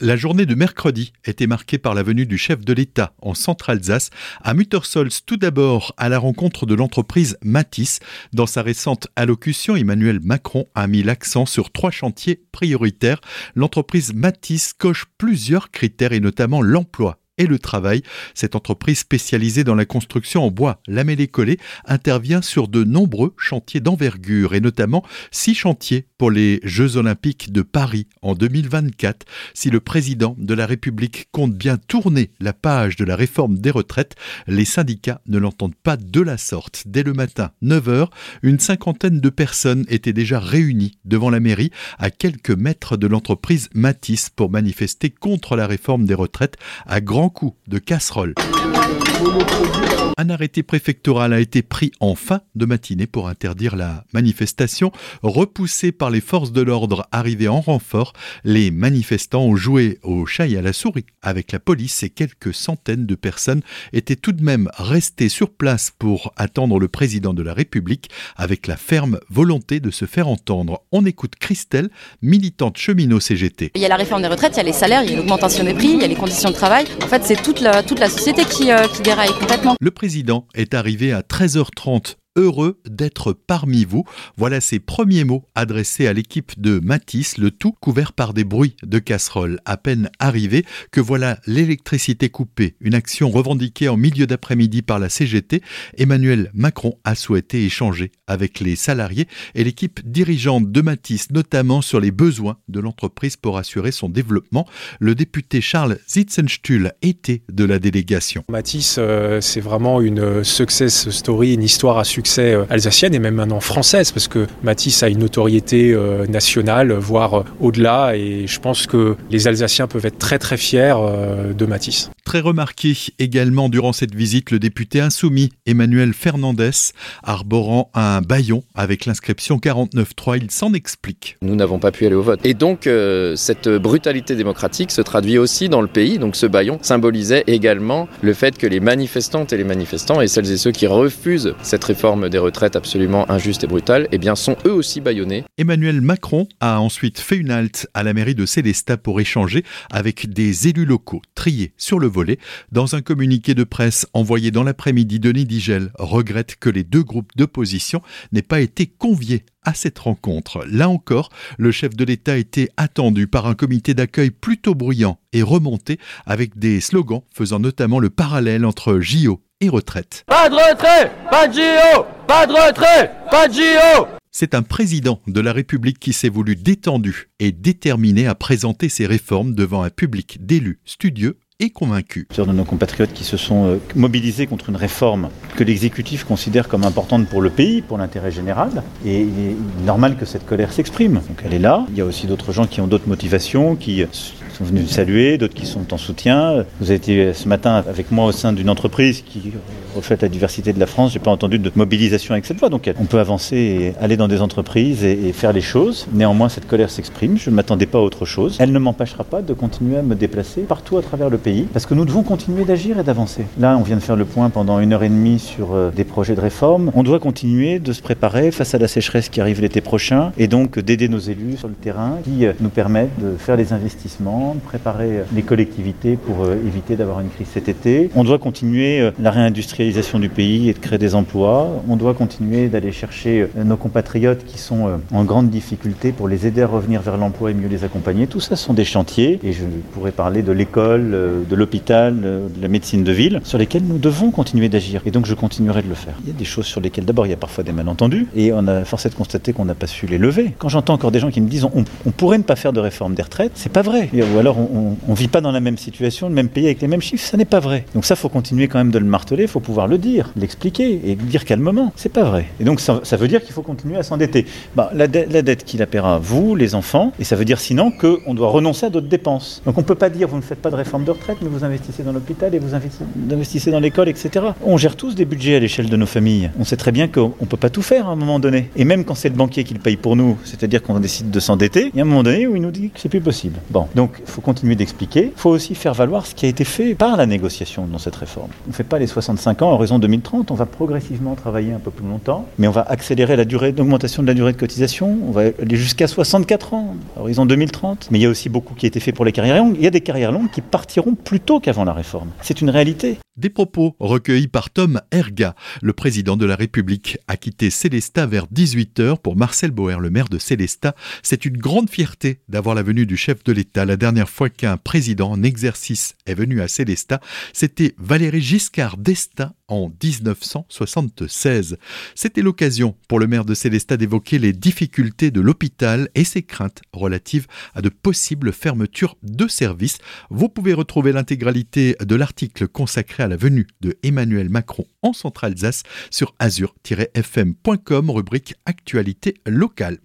La journée de mercredi était marquée par la venue du chef de l'État en Centre-Alsace, à Muttersols tout d'abord à la rencontre de l'entreprise Matisse. Dans sa récente allocution, Emmanuel Macron a mis l'accent sur trois chantiers prioritaires. L'entreprise Matisse coche plusieurs critères et notamment l'emploi et le travail. Cette entreprise spécialisée dans la construction en bois lamellé-collé intervient sur de nombreux chantiers d'envergure et notamment six chantiers pour les Jeux olympiques de Paris en 2024. Si le président de la République compte bien tourner la page de la réforme des retraites, les syndicats ne l'entendent pas de la sorte. Dès le matin, 9h, une cinquantaine de personnes étaient déjà réunies devant la mairie à quelques mètres de l'entreprise Matisse pour manifester contre la réforme des retraites à grand coup de casserole. Un arrêté préfectoral a été pris en fin de matinée pour interdire la manifestation. Repoussée par les forces de l'ordre arrivées en renfort, les manifestants ont joué au chat et à la souris avec la police et quelques centaines de personnes étaient tout de même restées sur place pour attendre le président de la République avec la ferme volonté de se faire entendre. On écoute Christelle, militante cheminot CGT. Il y a la réforme des retraites, il y a les salaires, il y a l'augmentation des prix, il y a les conditions de travail. En fait, c'est toute la, société qui, euh, qui Le président est arrivé à 13h30 heureux d'être parmi vous. Voilà ses premiers mots adressés à l'équipe de Matisse, le tout couvert par des bruits de casseroles. À peine arrivé que voilà l'électricité coupée, une action revendiquée en milieu d'après-midi par la CGT. Emmanuel Macron a souhaité échanger avec les salariés et l'équipe dirigeante de Matisse, notamment sur les besoins de l'entreprise pour assurer son développement. Le député Charles Zitzenstuhl était de la délégation. Matisse, euh, c'est vraiment une success story, une histoire à succès euh, alsacienne et même maintenant française, parce que Matisse a une notoriété euh, nationale, voire euh, au-delà, et je pense que les Alsaciens peuvent être très très fiers de Matisse. Très remarqué également durant cette visite le député insoumis Emmanuel Fernandez, arborant un baillon avec l'inscription 49.3. Il s'en explique. Nous n'avons pas pu aller au vote. Et donc, cette brutalité démocratique se traduit aussi dans le pays. Donc, ce baillon symbolisait également le fait que les manifestantes et les manifestants, et celles et ceux qui refusent cette réforme, des retraites absolument injustes et brutales, eh bien, sont eux aussi bâillonnés. Emmanuel Macron a ensuite fait une halte à la mairie de Célestat pour échanger avec des élus locaux triés sur le Dans un communiqué de presse envoyé dans l'après-midi, Denis Digel regrette que les deux groupes d'opposition n'aient pas été conviés à cette rencontre. Là encore, le chef de l'État était attendu par un comité d'accueil plutôt bruyant et remonté avec des slogans faisant notamment le parallèle entre JO et retraite. Pas de retrait, pas de JO, pas de retrait, pas de JO. C'est un président de la République qui s'est voulu détendu et déterminé à présenter ses réformes devant un public d'élus studieux et convaincus. Plusieurs de nos compatriotes qui se sont euh, mobilisés contre une réforme que l'exécutif considère comme importante pour le pays, pour l'intérêt général. Et il est normal que cette colère s'exprime. Donc elle est là. Il y a aussi d'autres gens qui ont d'autres motivations, qui sont venus saluer, d'autres qui sont en soutien. Vous été ce matin avec moi au sein d'une entreprise qui reflète la diversité de la France. J'ai pas entendu de mobilisation avec cette voix. Donc on peut avancer et aller dans des entreprises et, faire les choses. Néanmoins, cette colère s'exprime. Je ne m'attendais pas à autre chose. Elle ne m'empêchera pas de continuer à me déplacer partout à travers le pays parce que nous devons continuer d'agir et d'avancer. Là, on vient de faire le point pendant une heure et demie sur euh, des projets de réforme. On doit continuer de se préparer face à la sécheresse qui arrive l'été prochain et donc d'aider nos élus sur le terrain qui euh, nous permettent de faire les investissements de préparer les collectivités pour euh, éviter d'avoir une crise cet été. On doit continuer euh, la réindustrialisation du pays et de créer des emplois. On doit continuer d'aller chercher euh, nos compatriotes qui sont en grande difficulté pour les aider à revenir vers l'emploi et mieux les accompagner. Tout ça sont des chantiers et je pourrais parler de l'école, de l'hôpital, de la médecine de ville sur lesquels nous devons continuer d'agir et donc je continuerai de le faire. Il y a des choses sur lesquelles d'abord il y a parfois des malentendus et on a forcé de constater qu'on n'a pas su les lever. Quand j'entends encore des gens qui me disent on, on pourrait ne pas faire de réforme des retraites, c'est pas vrai ou alors on ne vit pas dans la même situation, le même pays avec les mêmes chiffres, ça n'est pas vrai. Donc ça, faut continuer quand même de le marteler, il faut pouvoir le dire, l'expliquer et dire calmement, c'est pas vrai. Et donc ça, veut dire qu'il faut continuer à s'endetter. Bah, la, dette qui la paiera, vous, les enfants, et ça veut dire sinon qu'on doit renoncer à d'autres dépenses. Donc on ne peut pas dire vous ne faites pas de réforme de retraite, mais vous investissez dans l'hôpital et vous investissez dans l'école, etc. On gère tous des budgets à l'échelle de nos familles. On sait très bien qu'on ne peut pas tout faire à un moment donné. Et même quand c'est le banquier qui le paye pour nous, c'est-à-dire qu'on décide de s'endetter, il y a un moment donné où il nous dit que c'est plus possible. Bon, donc il faut continuer d'expliquer. Il faut aussi faire valoir ce qui a été fait par la négociation dans cette réforme. On ne fait pas les 65 ans horizon 2030, on va progressivement travailler un peu plus longtemps, mais on va accélérer la durée d'augmentation de la durée de cotisation, on va aller jusqu'à 64 ans horizon 2030. Mais il y a aussi beaucoup qui a été fait pour les carrières longues. Il y a des carrières longues qui partiront plus tôt qu'avant la réforme. C'est une réalité. Des propos recueillis par Tom Erga, le président de la République, a quitté Célestat vers 18h pour Marcel Boer, le maire de Célestat. C'est une grande fierté d'avoir la venue du chef de l'État. La dernière fois qu'un président en exercice est venu à Célestat, c'était Valéry Giscard d'Estaing en 1976. C'était l'occasion pour le maire de Célestat d'évoquer les difficultés de l'hôpital et ses craintes relatives à de possibles fermetures de services. Vous pouvez retrouver l'intégralité de l'article consacré à la venue de Emmanuel Macron en Centre-Alsace sur azur-fm.com, rubrique Actualité locale.